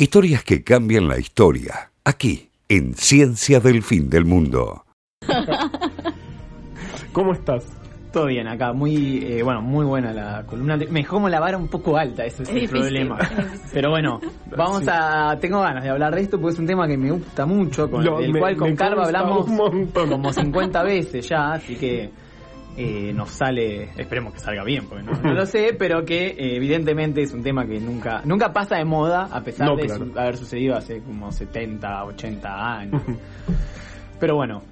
Historias que cambian la historia. Aquí, en Ciencia del Fin del Mundo. ¿Cómo estás? Todo bien acá, muy eh, bueno, muy buena la columna. Me dejó como la vara un poco alta, ese es, Es el difícil, problema. es. Pero bueno, vamos Sí. a. Tengo ganas de hablar de esto porque es un tema que me gusta mucho, con Lo- el me- cual con Carva hablamos como 50 veces ya, así que eh, nos sale. Esperemos que salga bien, porque no, no lo sé, pero que eh, evidentemente es un tema que nunca nunca pasa de moda, a pesar No, de claro. su- haber sucedido hace como 70, 80 años. Pero bueno,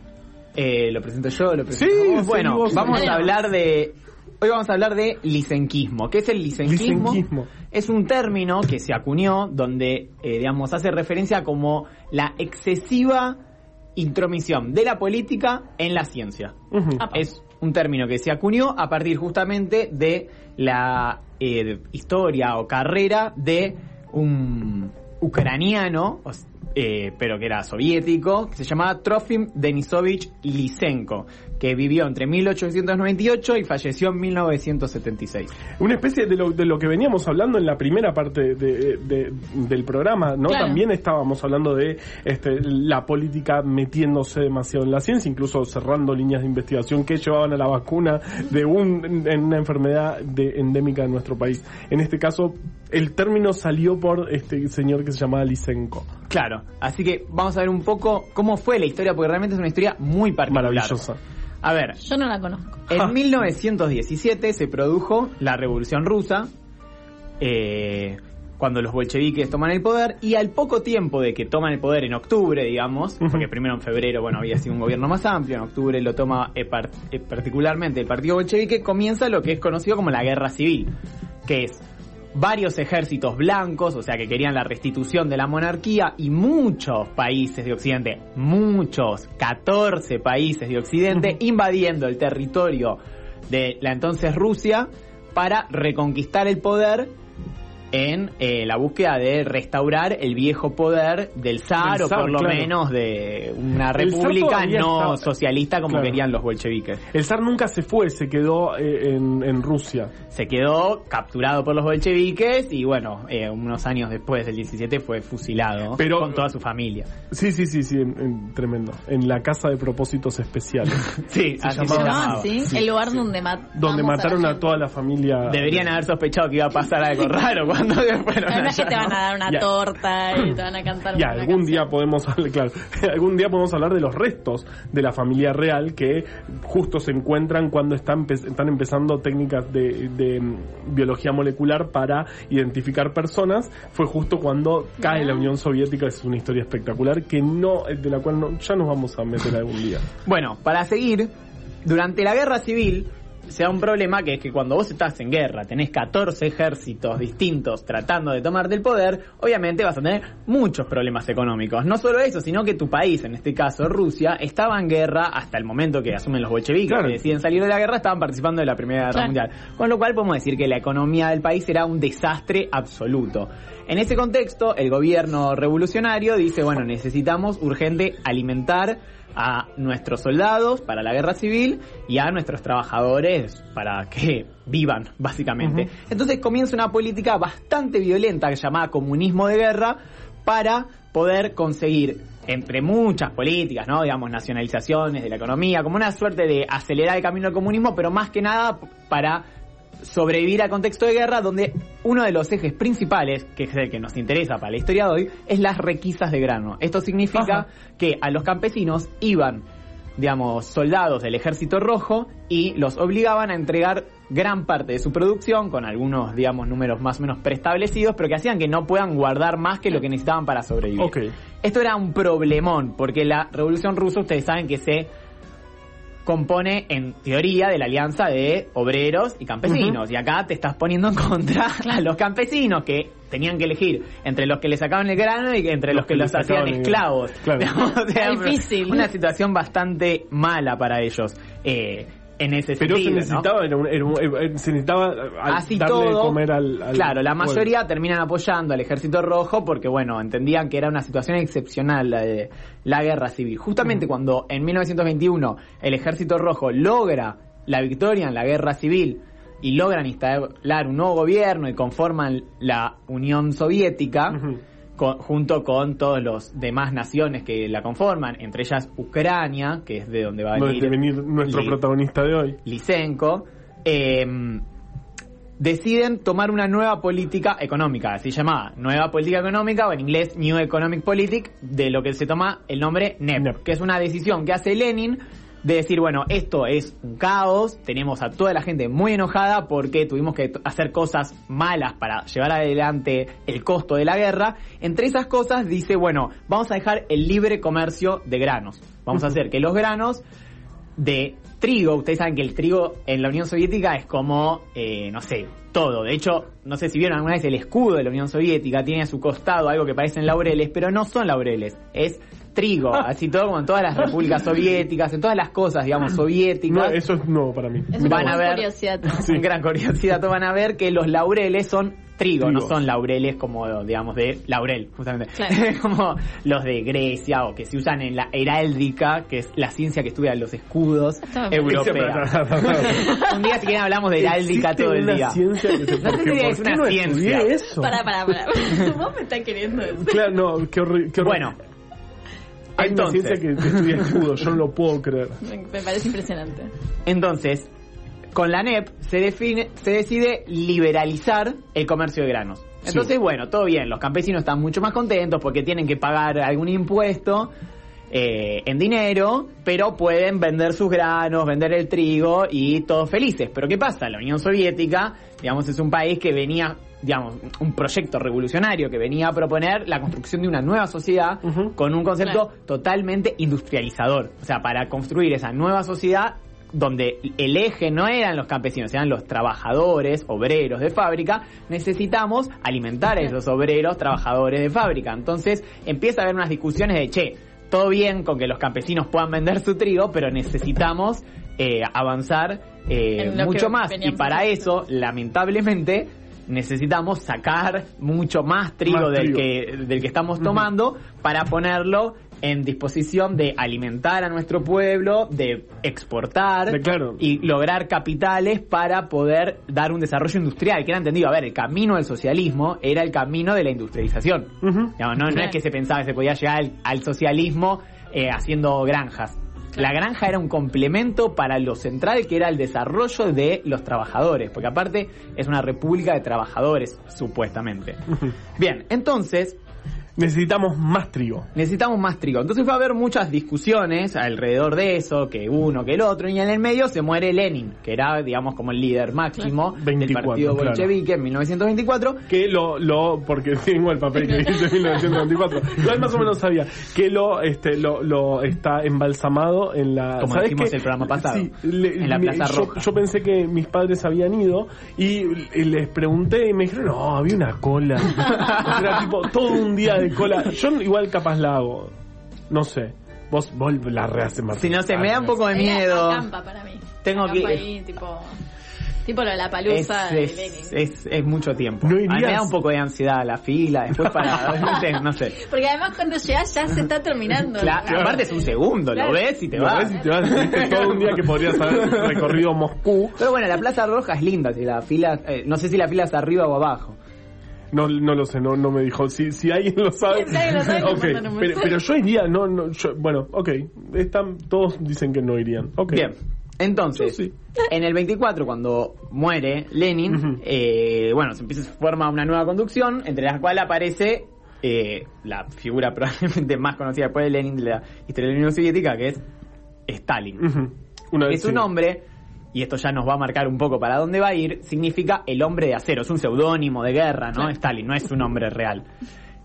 eh, lo presento yo, lo presento Sí, vos. sí, Bueno, vos. vamos a hablar de. Hoy vamos a hablar de lisenquismo. ¿Qué es el? Lisenquismo. Es un término que se acuñó donde, eh, digamos, hace referencia como la excesiva intromisión de la política en la ciencia. Es un término que se acuñó a partir justamente de la eh, historia o carrera de un ucraniano, eh, pero que era soviético, que se llamaba Trofim Denisovich Lysenko, que vivió entre 1898 y falleció en 1976. Una especie de lo, de lo que veníamos hablando en la primera parte de- de- del programa, ¿no? Claro. También estábamos hablando de este, la política metiéndose demasiado en la ciencia, incluso cerrando líneas de investigación que llevaban a la vacuna de un, en una enfermedad de, endémica de nuestro país. En este caso, el término salió por este señor que se llamaba Lysenko. Claro, así que vamos a ver un poco cómo fue la historia, porque realmente es una historia muy particular. Maravillosa. A ver, Yo no la conozco. En 1917 se produjo la Revolución Rusa, eh, cuando los bolcheviques toman el poder, y al poco tiempo de que toman el poder en octubre, digamos, porque primero en febrero, bueno, había sido un gobierno más amplio, en octubre lo toma eh, par- eh, particularmente el partido bolchevique, comienza lo que es conocido como la guerra civil, que es varios ejércitos blancos, o sea que querían la restitución de la monarquía, y muchos países de Occidente, muchos, 14 países de Occidente, invadiendo el territorio de la entonces Rusia para reconquistar el poder en eh, la búsqueda de restaurar el viejo poder del zar o por lo claro. menos de una república no estaba- socialista como Claro. querían los bolcheviques. El zar nunca se fue, se quedó eh, en, en Rusia. Se quedó capturado por los bolcheviques y bueno, eh, unos años después del 17 fue fusilado Pero- con toda su familia. Sí, sí, sí, sí, en- en- tremendo. En la casa de propósitos especiales. Sí, Se así llamaba- se ¿Se llamaban llamaba. sí. El lugar donde matamos donde mataron a, gente. toda la familia. Deberían haber sospechado que iba a pasar algo raro cuando fueron Además que allá, te van a dar una Ya. torta y te van a cantar Y una algún canción. día podemos hablar, claro, algún día podemos hablar de los restos de la familia real que justo se encuentran cuando están, están empezando técnicas de, de, mm, biología molecular para identificar personas. Fue justo cuando cae la Unión Soviética, es una historia espectacular que no, de la cual no- ya nos vamos a meter algún día. Bueno, para seguir, durante la guerra civil se da un problema que es que cuando vos estás en guerra, tenés 14 ejércitos distintos tratando de tomar del poder, obviamente vas a tener muchos problemas económicos. No solo eso, sino que tu país, en este caso Rusia, estaba en guerra hasta el momento que asumen los bolcheviques, Claro. que deciden salir de la guerra, estaban participando de la Primera Guerra Claro. Mundial. Con lo cual podemos decir que la economía del país era un desastre absoluto. En ese contexto, el gobierno revolucionario dice, bueno, necesitamos urgente alimentar a nuestros soldados para la guerra civil y a nuestros trabajadores para que vivan, básicamente. Entonces comienza una política bastante violenta llamada comunismo de guerra para poder conseguir entre muchas políticas, ¿no? Digamos, nacionalizaciones de la economía, como una suerte de acelerar el camino al comunismo, pero más que nada para sobrevivir al contexto de guerra, donde uno de los ejes principales, que es el que nos interesa para la historia de hoy, es las requisas de grano. Esto significa Ajá. que a los campesinos iban, digamos, soldados del ejército rojo y los obligaban a entregar gran parte de su producción con algunos, digamos, números más o menos preestablecidos, pero que hacían que no puedan guardar más que lo que necesitaban para sobrevivir. Esto era un problemón, porque la revolución rusa, ustedes saben que se compone en teoría de la alianza de obreros y campesinos. Y acá te estás poniendo en contra a los campesinos que tenían que elegir entre los que le sacaban el grano y entre los, que, los hacían esclavos. Claro. O sea, Difícil. Una situación bastante mala para ellos. eh, en ese Pero se sentido, ¿no? necesitaba, era un- era un- eh, se necesitaba Así darle de comer al, al claro, la pueblo. mayoría terminan apoyando al ejército rojo porque, bueno, entendían que era una situación excepcional la de la guerra civil. Justamente cuando en 1921 el ejército rojo logra la victoria en la guerra civil y logran instalar un nuevo gobierno y conforman la Unión Soviética. Con- junto con todas las demás naciones que la conforman, entre ellas Ucrania, que es de donde va a venir, venir nuestro Li- protagonista de hoy. Lysenko, eh, deciden tomar una nueva política económica, así llamada nueva política económica o en inglés New Economic Politic, de lo que se toma el nombre NEP, NEP. que es una decisión que hace Lenin de decir, bueno, esto es un caos, tenemos a toda la gente muy enojada porque tuvimos que hacer cosas malas para llevar adelante el costo de la guerra. Entre esas cosas dice, bueno, vamos a dejar el libre comercio de granos. Vamos a hacer que los granos de trigo, ustedes saben que el trigo en la Unión Soviética es como, eh, no sé, todo. De hecho, no sé si vieron alguna vez el escudo de la Unión Soviética, tiene a su costado algo que parecen laureles, pero no son laureles, es trigo, así todo como en todas las repúblicas soviéticas, en todas las cosas, digamos, No, soviéticas. eso es nuevo para mí. Es una Van a ver- curiosidad. Gran curiosidad, van a ver que los laureles son trigo, no son laureles como, digamos, de laurel, justamente. Claro. como los de Grecia o que se usan en la heráldica, que es la ciencia que estudia los escudos europeos. Un día si quieren hablamos de heráldica todo el una día. ciencia que se No sé si ¿por es una no ciencia. eso? Para, para, para. Vos me estás queriendo decir. Claro, no, qué horrible. Bueno, hay una entonces- ciencia que estudia escudo, yo no lo puedo creer. Me, me parece impresionante. entonces, con la NEP se define, se decide liberalizar el comercio de granos. Entonces, Sí. bueno, todo bien, los campesinos están mucho más contentos porque tienen que pagar algún impuesto eh, en dinero, pero pueden vender sus granos, vender el trigo y todos felices. Pero ¿qué pasa? La Unión Soviética, digamos, es un país que venía, digamos, un proyecto revolucionario que venía a proponer la construcción de una nueva sociedad con un concepto Claro. totalmente industrializador. O sea, para construir esa nueva sociedad donde el eje no eran los campesinos, eran los trabajadores, obreros de fábrica, necesitamos alimentar a esos obreros, trabajadores de fábrica. Entonces empieza a haber unas discusiones de, che, todo bien con que los campesinos puedan vender su trigo, pero necesitamos eh, avanzar eh, mucho más. Y para eso, lamentablemente, necesitamos sacar mucho más trigo, Más del, que, del que estamos tomando para ponerlo en disposición de alimentar a nuestro pueblo, de exportar De- claro. y lograr capitales para poder dar un desarrollo industrial. Que era entendido, a ver, el camino del socialismo era el camino de la industrialización. No, no es que se pensaba que se podía llegar al, al socialismo eh, haciendo granjas. La granja era un complemento para lo central que era el desarrollo de los trabajadores, porque aparte es una república de trabajadores, supuestamente. Bien, entonces Necesitamos más trigo. necesitamos más trigo. Entonces va a haber muchas discusiones alrededor de eso, que uno, que el otro, y en el medio se muere Lenin, que era, digamos, como el líder máximo del 24, partido claro. bolchevique en 1924. Que lo, lo, porque tengo el papel que dice 1924. Yo más o menos sabía que lo, este, lo, lo está embalsamado en la. Como ¿sabes dijimos qué? el programa pasado, Sí, le- en la Plaza yo, Roja. yo pensé que mis padres habían ido y les pregunté y me dijeron, no, había una cola. Era tipo todo un día de cola. Yo igual capaz la hago. No sé. Vos, vos la rehaces más. Si no se me da un poco de Era miedo. para mí. Tengo que- ahí, tipo, tipo lo de la Es, palusa de es, Lenin. es, es mucho tiempo. ¿No A mí me da un poco de ansiedad la fila, después para... no sé, no sé. Porque además cuando llegas ya se está terminando. Claro, aparte es un segundo, Claro. lo ves y te Lo vas. ves y te vas, todo un día que podrías haber recorrido Moscú. Pero bueno, la Plaza Roja es linda, si la fila, eh, no sé si la fila es arriba o abajo. No, no lo sé, no, no me dijo. Si, si alguien lo sabe. Si alguien lo sabe, que Ok, manden un pero, yo iría, no, no, yo- bueno, ok. Están, todos dicen que no irían. Bien, entonces, sí. en el 24, cuando muere Lenin, eh, bueno, se empieza, se forma una nueva conducción, entre las cuales aparece eh, la figura probablemente más conocida después de Lenin de la historia de la Unión Soviética, que es Stalin. Una vez su sí. nombre, y esto ya nos va a marcar un poco para dónde va a ir, significa el hombre de acero. Es un seudónimo de guerra, ¿no? Stalin, no es su nombre real.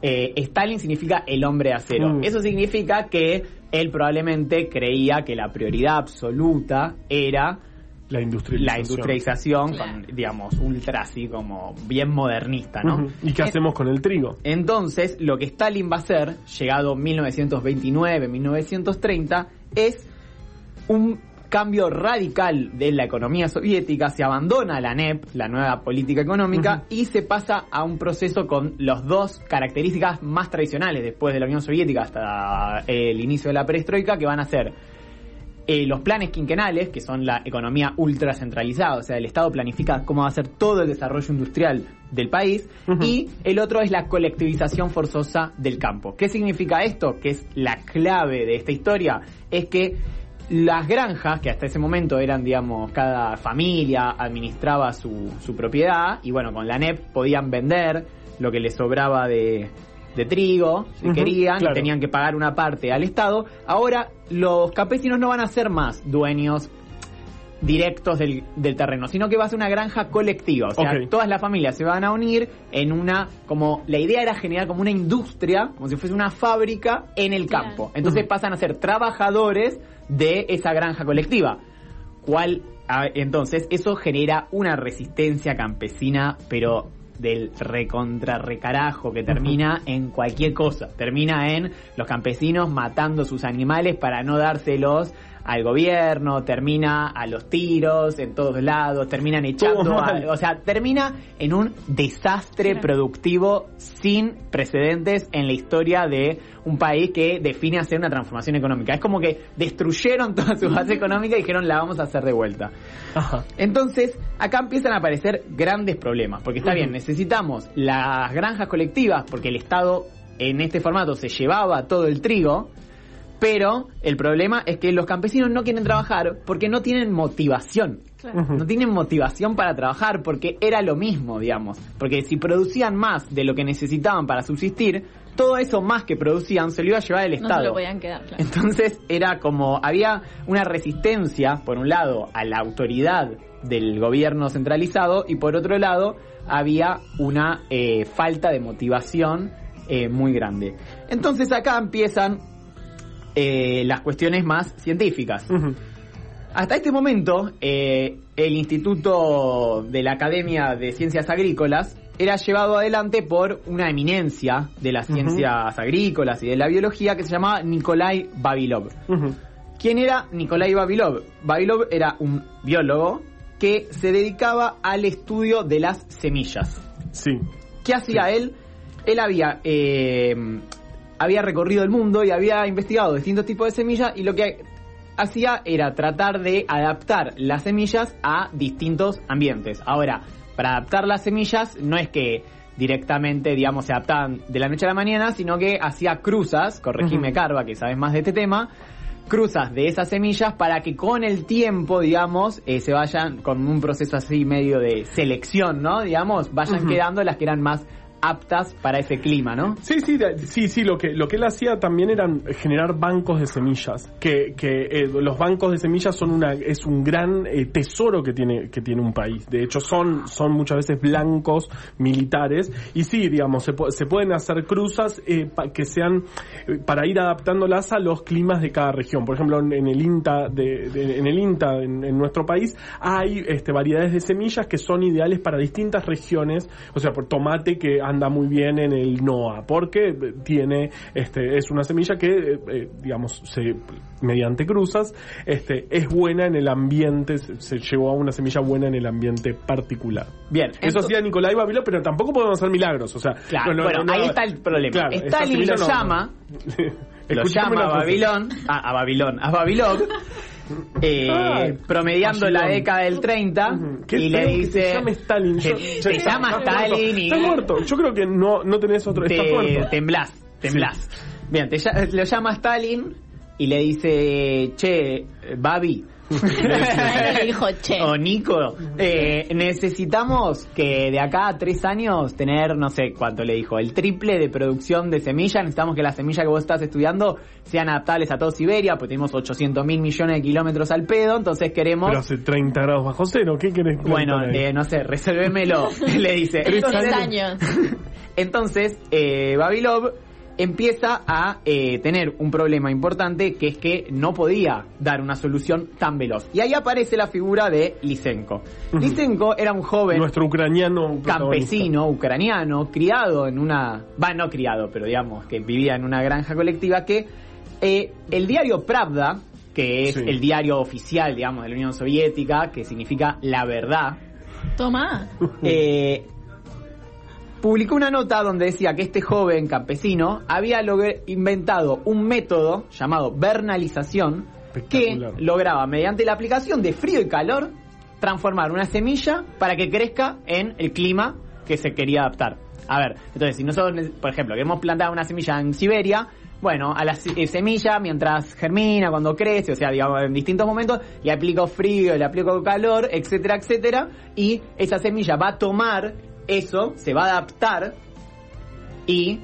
Eh, Stalin significa el hombre de acero. Mm. Eso significa que él probablemente creía que la prioridad absoluta era La industrialización. la industrialización, Claro. con, digamos, ultra así como bien modernista, ¿no? ¿Y qué hacemos con el trigo? Entonces, lo que Stalin va a hacer, llegado 1929-1930, es un cambio radical de la economía soviética, se abandona la NEP, la nueva política económica, y se pasa a un proceso con las dos características más tradicionales después de la Unión Soviética hasta el inicio de la perestroika, que van a ser eh, los planes quinquenales, que son la economía ultra centralizada, o sea, el Estado planifica cómo va a ser todo el desarrollo industrial del país, y el otro es la colectivización forzosa del campo. ¿Qué significa esto? Que es la clave de esta historia, es que las granjas, que hasta ese momento eran, digamos, cada familia administraba su, su propiedad, y bueno, con la NEP podían vender lo que les sobraba de, de trigo, si querían, claro. y tenían que pagar una parte al Estado. Ahora los campesinos no van a ser más dueños directos del, del terreno, sino que va a ser una granja colectiva. O sea, todas las familias se van a unir en una, como la idea era generar como una industria, como si fuese una fábrica en el Claro. campo. Entonces pasan a ser trabajadores de esa granja colectiva. ¿Cuál? entonces, eso genera una resistencia campesina, pero del recontra recarajo que termina en cualquier cosa. Termina en los campesinos matando sus animales para no dárselos al gobierno, termina a los tiros en todos lados, terminan echando, a- o sea, termina en un desastre productivo sin precedentes en la historia de un país que define hacer una transformación económica. Es como que destruyeron toda su base económica y dijeron la vamos a hacer de vuelta. Ajá. Entonces, acá empiezan a aparecer grandes problemas, porque está bien, necesitamos las granjas colectivas, porque el Estado en este formato se llevaba todo el trigo, pero el problema es que los campesinos no quieren trabajar porque no tienen motivación. Claro. No tienen motivación para trabajar porque era lo mismo, digamos. Porque si producían más de lo que necesitaban para subsistir, todo eso más que producían se lo iba a llevar el No Estado. se lo podían quedar, claro. Entonces era como, había una resistencia, por un lado, a la autoridad del gobierno centralizado y por otro lado había una eh, falta de motivación eh, muy grande. Entonces acá empiezan eh, las cuestiones más científicas. Hasta este momento, eh, el Instituto de la Academia de Ciencias Agrícolas era llevado adelante por una eminencia de las ciencias agrícolas y de la biología que se llamaba Nikolai Vavilov. Ujú. ¿Quién era Nikolai Vavilov? Vavilov era un biólogo que se dedicaba al estudio de las semillas. Sí. ¿Qué hacía él? Él había, eh, había recorrido el mundo y había investigado distintos tipos de semillas y lo que hacía era tratar de adaptar las semillas a distintos ambientes. Ahora, para adaptar las semillas no es que directamente, digamos, se adaptaban de la noche a la mañana, sino que hacía cruzas, corregime Ujú. Carva, que sabes más de este tema, cruzas de esas semillas para que con el tiempo, digamos, eh, se vayan con un proceso así medio de selección, ¿no? Digamos, vayan quedando las que eran más aptas para ese clima, ¿no? Sí, sí, sí, sí, lo que, lo que él hacía también eran generar bancos de semillas, que, que eh, los bancos de semillas son una, es un gran eh, tesoro que tiene, que tiene un país. De hecho, son, son muchas veces blancos militares, y sí, digamos, se, se pueden hacer cruzas eh, pa- que sean, eh, para ir adaptándolas a los climas de cada región. Por ejemplo, en, en el INTA, de, de- en el INTA, en, en nuestro país, hay este, variedades de semillas que son ideales para distintas regiones, o sea, por tomate que anda muy bien en el NOA, porque tiene, este, es una semilla que, eh, eh, digamos, se, mediante cruzas, este, es buena en el ambiente, se, se llevó a una semilla buena en el ambiente particular. Bien, Eso hacía Nicolai Babilón, pero tampoco podemos hacer milagros, o sea, Claro, no, no, bueno, no, no, ahí está el problema. claro, Stalin lo llama, lo llama a. Babilón, a, a Babilón, a Babilón, eh, Ay, promediando la década del 30 Ujú. Qué y le dice se llame Stalin. Yo- te está, llama. Stalin y Está muerto. Yo creo que no, no tenés otro. Te, muerto. temblás, temblás. Bien, te lo llama Stalin y le dice, che, Babi. Le dijo, che. O Nico, eh, necesitamos que de acá a tres años tener, no sé cuánto le dijo, el triple de producción de semillas. Necesitamos que las semillas que vos estás estudiando sean adaptables a toda Siberia, porque tenemos 800 mil millones de kilómetros al pedo. Entonces queremos. Pero hace 30 grados bajo cero. ¿Qué querés bueno, eh, no sé, resolvémelo, le dice. Tres Entonces- años. entonces, eh, Babilov empieza a eh, tener un problema importante que es que no podía dar una solución tan veloz. Y ahí aparece la figura de Lysenko. Ujú. Lysenko era un joven Nuestro ucraniano campesino ucraniano, criado en una, va, no criado, pero digamos que vivía en una granja colectiva que eh, el diario Pravda, que es Sí. el diario oficial, digamos, de la Unión Soviética, que significa la verdad, Toma. eh, publicó una nota donde decía que este joven campesino había inventado un método llamado vernalización que lograba, mediante la aplicación de frío y calor, transformar una semilla para que crezca en el clima que se quería adaptar. A ver, entonces, si nosotros, por ejemplo, queremos plantar una semilla en Siberia, bueno, a la eh, semilla, mientras germina, cuando crece, o sea, digamos, en distintos momentos, le aplico frío, le aplico calor, etcétera, etcétera, y esa semilla va a tomar eso, se va a adaptar y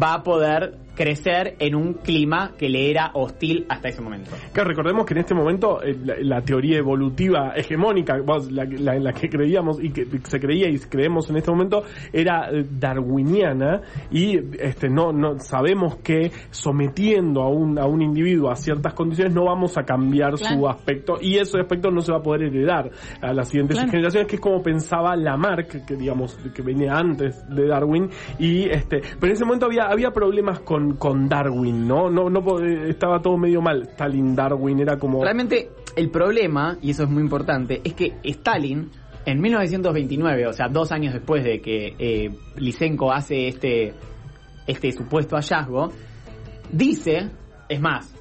va a poder crecer en un clima que le era hostil hasta ese momento. Que recordemos que en este momento eh, la, la teoría evolutiva hegemónica, la, la- en la que creíamos y que se creía y creemos en este momento, era eh, darwiniana y este no no sabemos que sometiendo a un, a un individuo a ciertas condiciones no vamos a cambiar su Claro. aspecto y ese aspecto no se va a poder heredar a las siguientes Claro. generaciones, que es como pensaba Lamarck, que digamos que venía antes de Darwin y este, pero en ese momento había había problemas con, con Darwin, ¿no? No no eh, estaba todo medio mal. Stalin Darwin era como Realmente el problema, y eso es muy importante, es que Stalin en 1929, o sea, dos años después de que eh, Lysenko hace este, este supuesto hallazgo, dice, es más,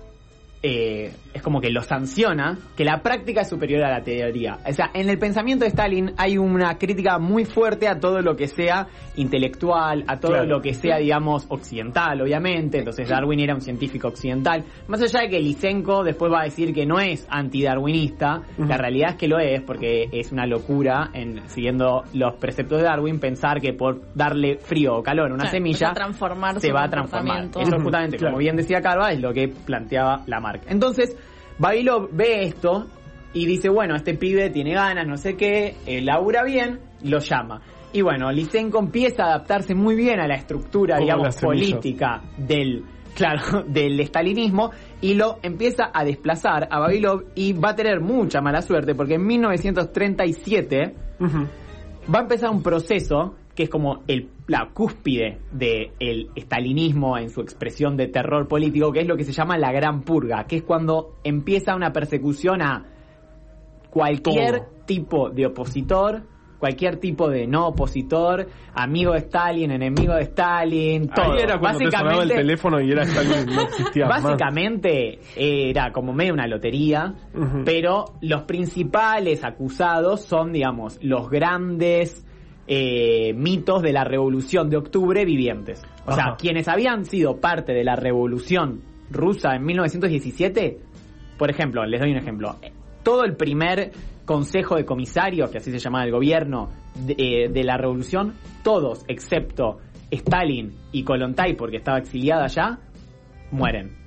eh, es como que lo sanciona, que la práctica es superior a la teoría. O sea, en el pensamiento de Stalin hay una crítica muy fuerte a todo lo que sea intelectual, a todo Claro. lo que sea, digamos, occidental, obviamente. Entonces Darwin era un científico occidental. Más allá de que Lysenko después va a decir que no es antidarwinista, la realidad es que lo es, porque es una locura, en siguiendo los preceptos de Darwin, pensar que por darle frío o calor a una Claro, semilla va a transformar se va a transformar. Eso justamente, claro. como bien decía Carva, es lo que planteaba Lamarck. Entonces, Babilov ve esto y dice, bueno, este pibe tiene ganas, no sé qué, eh, labura bien, lo llama. Y bueno, Lysenko empieza a adaptarse muy bien a la estructura, Como digamos, política del, claro, del estalinismo y lo empieza a desplazar a Babilov y va a tener mucha mala suerte porque en 1937 Ujú. va a empezar un proceso que es como el, la cúspide del estalinismo en su expresión de terror político, que es lo que se llama la Gran Purga, que es cuando empieza una persecución a cualquier Todo. tipo de opositor, cualquier tipo de no opositor, amigo de Stalin, enemigo de Stalin, todo. Ahí era cuando te sonaba el teléfono y era Stalin, no existía más. Básicamente era como medio una lotería, pero los principales acusados son, digamos, los grandes eh, mitos de la Revolución de Octubre vivientes. O sea, quienes habían sido parte de la Revolución rusa en 1917, por ejemplo, les doy un ejemplo. Todo el primer consejo de comisarios, que así se llamaba el gobierno de, eh, de la revolución, todos, excepto Stalin y Kolontai, porque estaba exiliada allá, mueren.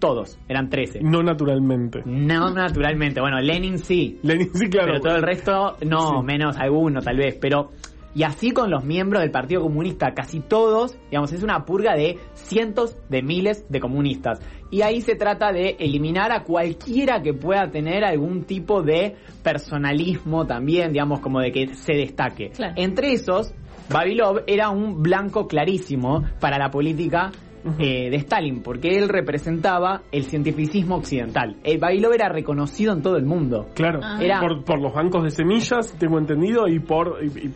Todos, eran 13. No naturalmente. No naturalmente, bueno, Lenin sí, Lenin, sí, claro. pero todo el resto no, Sí. menos alguno tal vez, pero y así con los miembros del Partido Comunista, casi todos, digamos, es una purga de cientos de miles de comunistas. Y ahí se trata de eliminar a cualquiera que pueda tener algún tipo de personalismo también, digamos, como de que se destaque. Claro. Entre esos, Babilov era un blanco clarísimo para la política eh, de Stalin, porque él representaba el cientificismo occidental. El Babilov era reconocido en todo el mundo. Claro, Ah. Era- por, por los bancos de semillas, tengo entendido, y por... y- y-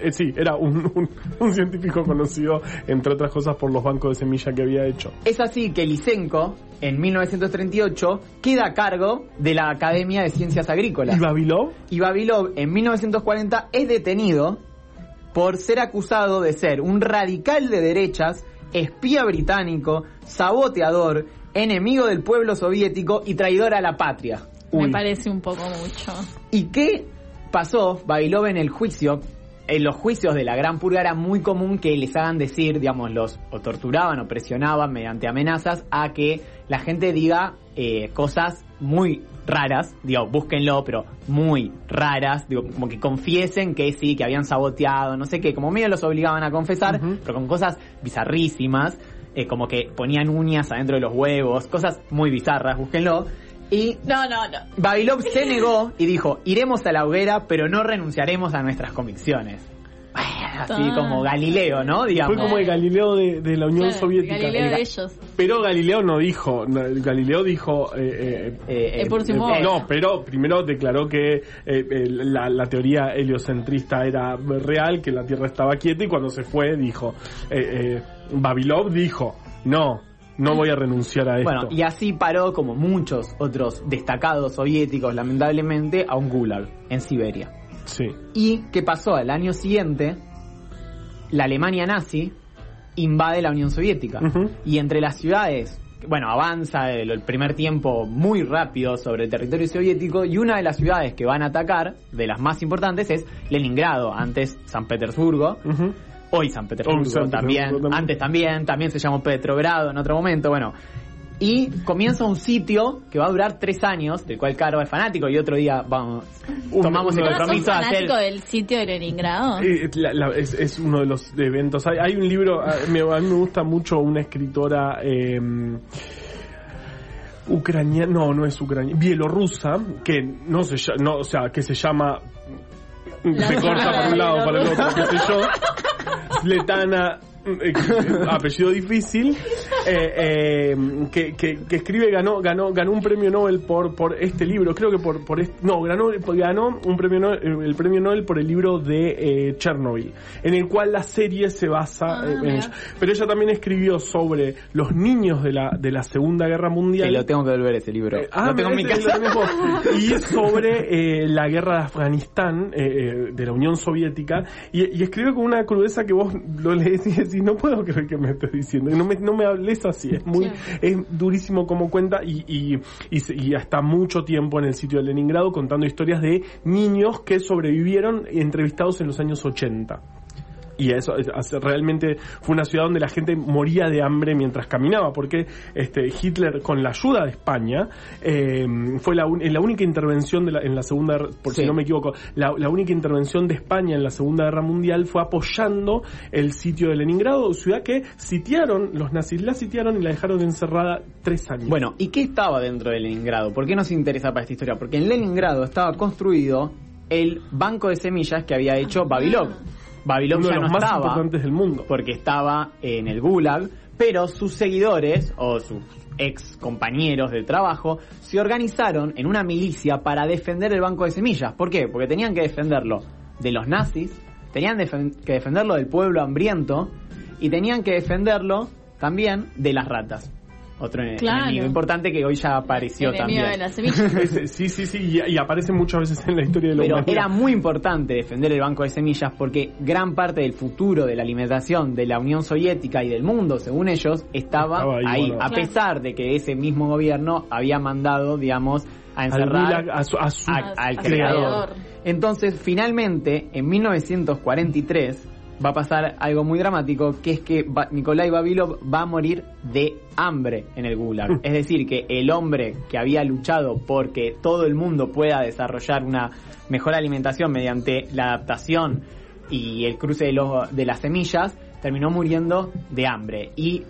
eh, sí, era un, un- un científico conocido, entre otras cosas, por los bancos de semilla que había hecho. Es así que Lysenko, en 1938, queda a cargo de la Academia de Ciencias Agrícolas. ¿Y Babilov? Y Babilov, en 1940, es detenido por ser acusado de ser un radical de derechas, espía británico, saboteador, enemigo del pueblo soviético y traidor a la patria. Me parece un poco mucho. ¿Y qué pasó, Babilov, en el juicio? En los juicios de la Gran Purga era muy común que les hagan decir, digamos, los o torturaban o presionaban mediante amenazas a que la gente diga eh, cosas muy raras, digo, búsquenlo, pero muy raras, digo, como que confiesen que sí, que habían saboteado, no sé qué, como medio los obligaban a confesar, pero con cosas bizarrísimas, eh, como que ponían uñas adentro de los huevos, cosas muy bizarras, búsquenlo. Y No, no, no. Babilov se negó y dijo, iremos a la hoguera, pero no renunciaremos a nuestras convicciones. Así Ah. como Galileo, ¿no? Digamos. Fue como el Galileo de, de la Unión Claro, Soviética. Galileo El de ga- ellos. Pero Galileo no dijo, no, Galileo dijo... eh, eh, Eh, Eh, por Eh, no, pero primero declaró que eh, eh, la, la teoría heliocentrista era real, que la Tierra estaba quieta y cuando se fue dijo, eh, eh, Babilov dijo, no, no voy a renunciar a esto. Bueno, y así paró como muchos otros destacados soviéticos, lamentablemente, a un gulag en Siberia. Sí. ¿Y qué pasó? Al año siguiente, la Alemania nazi invade la Unión Soviética. Y entre las ciudades, bueno, avanza el, primer tiempo muy rápido sobre el territorio soviético y una de las ciudades que van a atacar, de las más importantes, es Leningrado, antes San Petersburgo. Hoy San Petersburgo, San también, Petersburgo también. antes también, también se llamó Petrogrado en otro momento, bueno. Y comienza un sitio que va a durar tres años, del cual Caro es fanático y otro día vamos, Un- tomamos el uno de ¿No sos compromiso de hacer... fanático del sitio de Leningrado? Eh, la- la- es, es uno de los eventos. Hay, hay un libro, a, me- a mí me gusta mucho una escritora eh, ucraniana, no, no es ucraniana, bielorrusa, que no se llama, no, o sea, que se llama La se corta para un lado, para el otro, qué sé yo. Letana, eh, apellido difícil, eh, eh, que, que, que escribe, ganó, ganó, ganó un premio Nobel por, por este libro, creo que por, por este, no, ganó, ganó un premio Nobel, el premio Nobel por el libro de eh, Chernobyl, en el cual la serie se basa Ah, eh, en ello. Pero ella también escribió sobre los niños de la, de la Segunda Guerra Mundial. Que lo tengo que devolver ese libro. Eh, ah, lo tengo en mi casa. Y es sobre eh, la guerra de Afganistán, eh, eh, de la Unión Soviética, y, y escribe con una crudeza que vos lo lees y decís, no puedo creer que me estés diciendo, no me, no me hables así, es muy, es durísimo como cuenta y, y, y, y hasta mucho tiempo en el sitio de Leningrado contando historias de niños que sobrevivieron entrevistados en los años 80. Y eso realmente fue una ciudad donde la gente moría de hambre mientras caminaba, porque este, Hitler, con la ayuda de España, eh, fue la, un- en la única intervención de la- en la Segunda, por si no me equivoco, la, la única intervención de España en la Segunda Guerra Mundial fue apoyando el sitio de Leningrado, ciudad que sitiaron, los nazis la sitiaron y la dejaron encerrada tres años. Bueno, ¿y qué estaba dentro de Leningrado? ¿Por qué nos interesa para esta historia? Porque en Leningrado estaba construido el banco de semillas que había hecho Babilov. Uno de los no más estaba importantes del mundo. porque estaba en el Gulag, pero sus seguidores o sus ex compañeros de trabajo se organizaron en una milicia para defender el banco de semillas. ¿Por qué? Porque tenían que defenderlo de los nazis, tenían que defenderlo del pueblo hambriento y tenían que defenderlo también de las ratas. Otro Claro. enemigo importante que hoy ya apareció Enemigo también. de la semilla. Sí, sí, sí, y, y aparece muchas veces en la historia de la Pero humanidad. era muy importante defender el banco de semillas porque gran parte del futuro de la alimentación de la Unión Soviética y del mundo, según ellos, estaba, Estaba ahí, ahí, bueno. a pesar de que ese mismo gobierno había mandado, digamos, a encerrar Gulag, a su, a su- a- A- al creador. Entonces, finalmente, en 1943, va a pasar algo muy dramático, que es que Ba- Nikolai Babilov va a morir de hambre en el Gulag. Es decir, que el hombre que había luchado porque todo el mundo pueda desarrollar una mejor alimentación mediante la adaptación y el cruce de, los, de las semillas, terminó muriendo de hambre. Y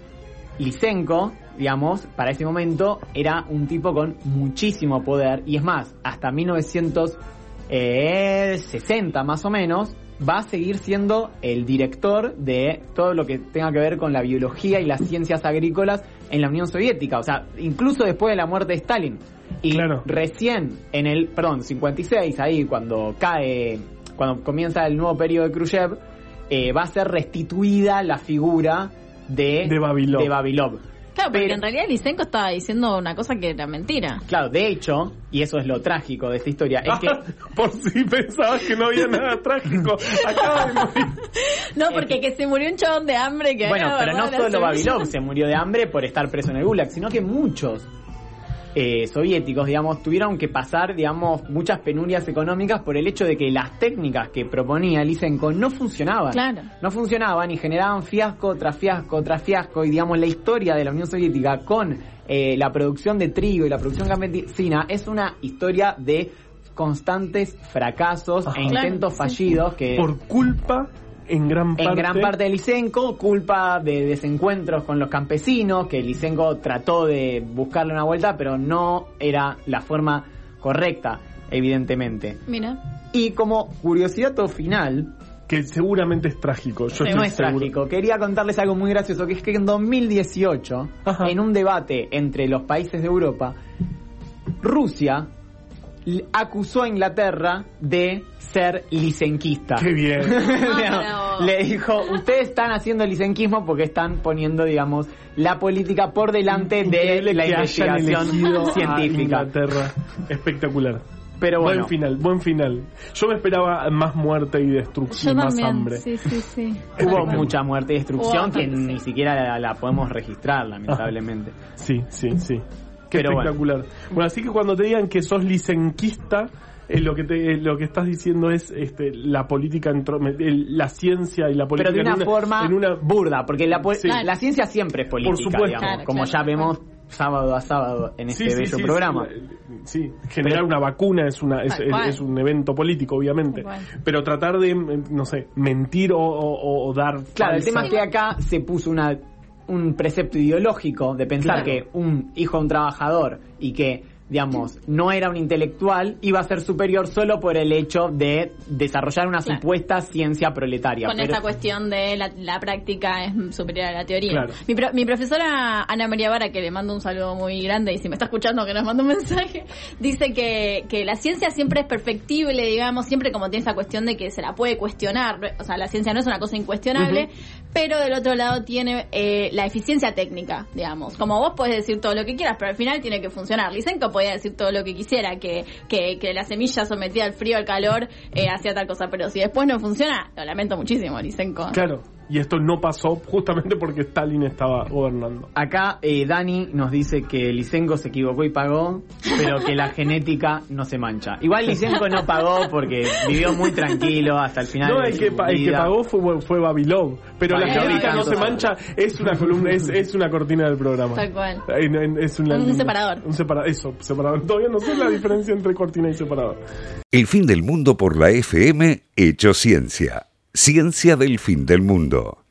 Lysenko, digamos, para ese momento era un tipo con muchísimo poder y es más, hasta 1960 más o menos, va a seguir siendo el director de todo lo que tenga que ver con la biología y las ciencias agrícolas en la Unión Soviética, o sea, incluso después de la muerte de Stalin. Y Claro. recién en el, perdón, 56, ahí cuando cae, cuando comienza el nuevo periodo de Khrushchev, eh, va a ser restituida la figura de, De Babilov. de Babilov. Claro, porque Pero- en realidad Lisenko estaba diciendo una cosa que era mentira. Claro, de hecho, y eso es lo trágico de esta historia, es que Por si pensabas que no había nada trágico. Acaba de morir. No, porque que se murió un chabón de hambre que Bueno, pero no solo. Babilov se murió de hambre por estar preso en el Gulag, sino que muchos eh, soviéticos, digamos, tuvieron que pasar, digamos, muchas penurias económicas por el hecho de que las técnicas que proponía Lysenko no funcionaban. Claro. No funcionaban y generaban fiasco tras fiasco tras fiasco y, digamos, la historia de la Unión Soviética con eh, la producción de trigo y la producción campesina es una historia de constantes fracasos Ajá. e intentos Claro, sí. fallidos que Por culpa, en gran parte. en gran parte de Lysenko, culpa de desencuentros con los campesinos, que Lysenko trató de buscarle una vuelta, pero no era la forma correcta, evidentemente. Mira. Y como curiosidad final, Que seguramente es trágico. Yo no estoy es seguro. trágico, quería contarles algo muy gracioso, que es que en 2018, Ajá. en un debate entre los países de Europa, Rusia acusó a Inglaterra de ser licenquista. Qué bien. bravo. Le dijo, ustedes están haciendo licenquismo porque están poniendo, digamos, la política por delante de la investigación científica. Inglaterra. Espectacular. Pero bueno, Buen final, buen final. Yo me esperaba más muerte y destrucción, Yo más también. hambre. Sí, sí, sí. hubo mucha muerte y destrucción Hubo que ni siquiera la, la podemos registrar, lamentablemente. Sí, sí, sí. Qué Pero espectacular. Bueno. así que cuando te digan que sos licenquista, eh, lo que te, eh, lo que estás diciendo es este, la política, el- la ciencia y la política Pero de una, en forma en una burda, porque la, Sí. la ciencia siempre es política, supuesto. digamos, Claro, como claro, ya claro. vemos sábado a sábado en este Sí, bello sí, programa. Sí, sí, generar una vacuna es una es, un evento político, obviamente. Pero tratar de, mm, no sé, mentir o, o- o dar. Claro, el tema es que acá se puso una, un precepto ideológico de pensar Claro. que un hijo de un trabajador y que, digamos, no era un intelectual, iba a ser superior solo por el hecho de desarrollar una Claro. supuesta ciencia proletaria. Con Pero- esa cuestión de la, la práctica es superior a la teoría. Claro. Mi, pro- mi profesora Ana María Vara, que le mando un saludo muy grande, y si me está escuchando que nos manda un mensaje, dice que, que la ciencia siempre es perfectible, digamos, siempre como tiene esa cuestión de que se la puede cuestionar. O sea, la ciencia no es una cosa incuestionable, pero del otro lado tiene eh, la eficiencia técnica, digamos. Como vos podés decir todo lo que quieras, pero al final tiene que funcionar. Lysenko podía decir todo lo que quisiera, que, que, que la semilla sometida al frío, al calor, eh, hacía tal cosa, pero si después no funciona, lo lamento muchísimo, Lysenko. Claro. Y esto no pasó justamente porque Stalin estaba gobernando. Acá eh, Dani nos dice que Lisenko se equivocó y pagó, pero que la genética no se mancha. Igual Lisenko no pagó porque vivió muy tranquilo hasta el final. No, de el su que, el que pagó fue, fue Babilov. Pero la genética no se mancha es una columna, es, es una cortina del programa. Tal cual. En- en- Es una Un separador. Un separador. Eso, separador. Todavía no sé la diferencia entre cortina y separador. El fin del mundo por la FM, hecho ciencia. Ciencia del fin del mundo.